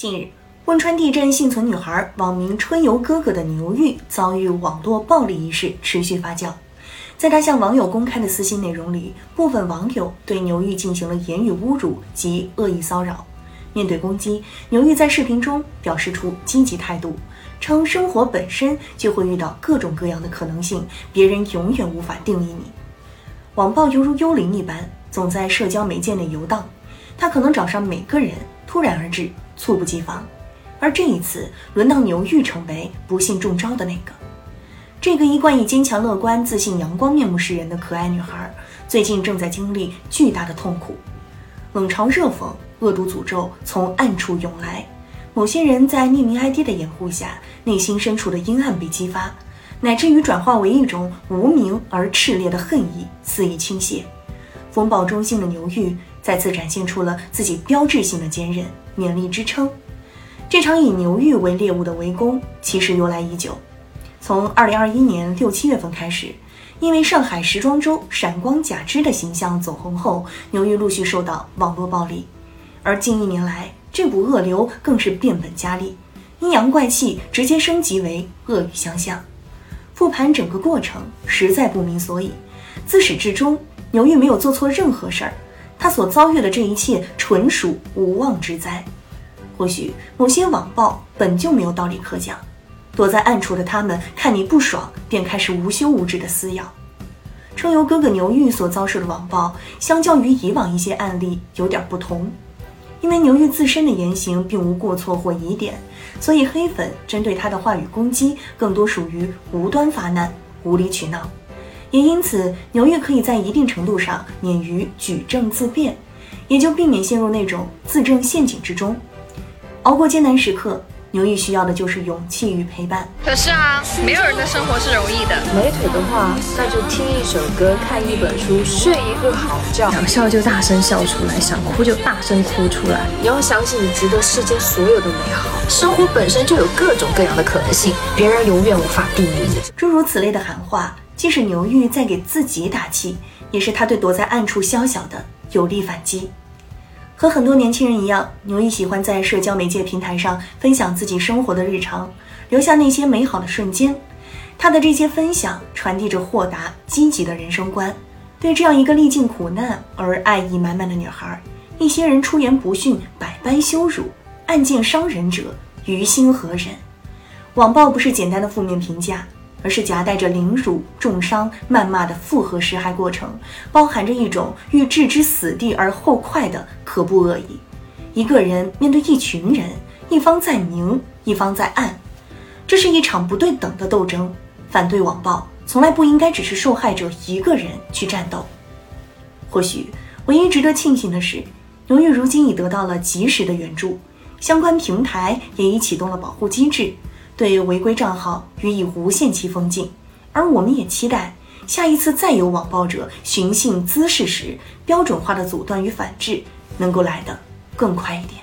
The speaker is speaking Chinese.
近日，汶川地震幸存女孩、网名“春游哥哥”的牛玉遭遇网络暴力一事持续发酵。在他向网友公开的私信内容里，部分网友对牛玉进行了言语侮辱及恶意骚扰。面对攻击，牛玉在视频中表示出积极态度，称生活本身就会遇到各种各样的可能性，别人永远无法定义你。网暴犹如幽灵一般，总在社交媒介内游荡，他可能找上每个人，突然而至。猝不及防，而这一次轮到牛玉成为不幸中招的那个。这个一贯以坚强、乐观、自信、阳光面目示人的可爱女孩，最近正在经历巨大的痛苦。冷嘲热讽、恶毒诅咒从暗处涌来，某些人在匿名 ID 的掩护下，内心深处的阴暗被激发，乃至于转化为一种无名而炽烈的恨意肆意倾泻。风暴中心的牛玉再次展现出了自己标志性的坚韧。勉力支撑。这场以牛玉为猎物的围攻其实由来已久，从二零二一年六七月份开始，因为上海时装周闪光假肢的形象走红后，牛玉陆续受到网络暴力。而近一年来，这股恶流更是变本加厉，阴阳怪气直接升级为恶语相向。复盘整个过程，实在不明所以。自始至终，牛玉没有做错任何事儿。他所遭遇的这一切纯属无妄之灾。或许某些网暴本就没有道理可讲，躲在暗处的他们看你不爽，便开始无休无止的撕咬。春游哥哥牛玉所遭受的网暴，相较于以往一些案例有点不同，因为牛玉自身的言行并无过错或疑点，所以黑粉针对他的话语攻击更多属于无端发难、无理取闹。也因此，牛玉可以在一定程度上免于举证自辩，也就避免陷入那种自证陷阱之中。熬过艰难时刻，牛玉需要的就是勇气与陪伴。可是啊，没有人的生活是容易的。没腿的话，那就听一首歌，看一本书，睡一个好觉。想笑就大声笑出来，想哭就大声哭出来。你要相信，你值得世间所有的美好。生活本身就有各种各样的可能性，别人永远无法定义。诸如此类的喊话。即使牛玉在给自己打气，也是他对躲在暗处宵小的有力反击。和很多年轻人一样，牛玉喜欢在社交媒介平台上分享自己生活的日常，留下那些美好的瞬间。他的这些分享传递着豁达、积极的人生观。对这样一个历尽苦难而爱意满满的女孩，一些人出言不逊，百般羞辱，暗箭伤人者，于心何忍？网暴不是简单的负面评价。而是夹带着凌辱、重伤、谩骂的复合施害过程，包含着一种欲置之死地而后快的可怖恶意。一个人面对一群人，一方在明，一方在暗，这是一场不对等的斗争。反对网暴，从来不应该只是受害者一个人去战斗。或许，唯一值得庆幸的是，牛玉如今已得到了及时的援助，相关平台也已启动了保护机制。对违规账号予以无限期封禁，而我们也期待下一次再有网暴者寻衅滋事时，标准化的阻断与反制能够来得更快一点。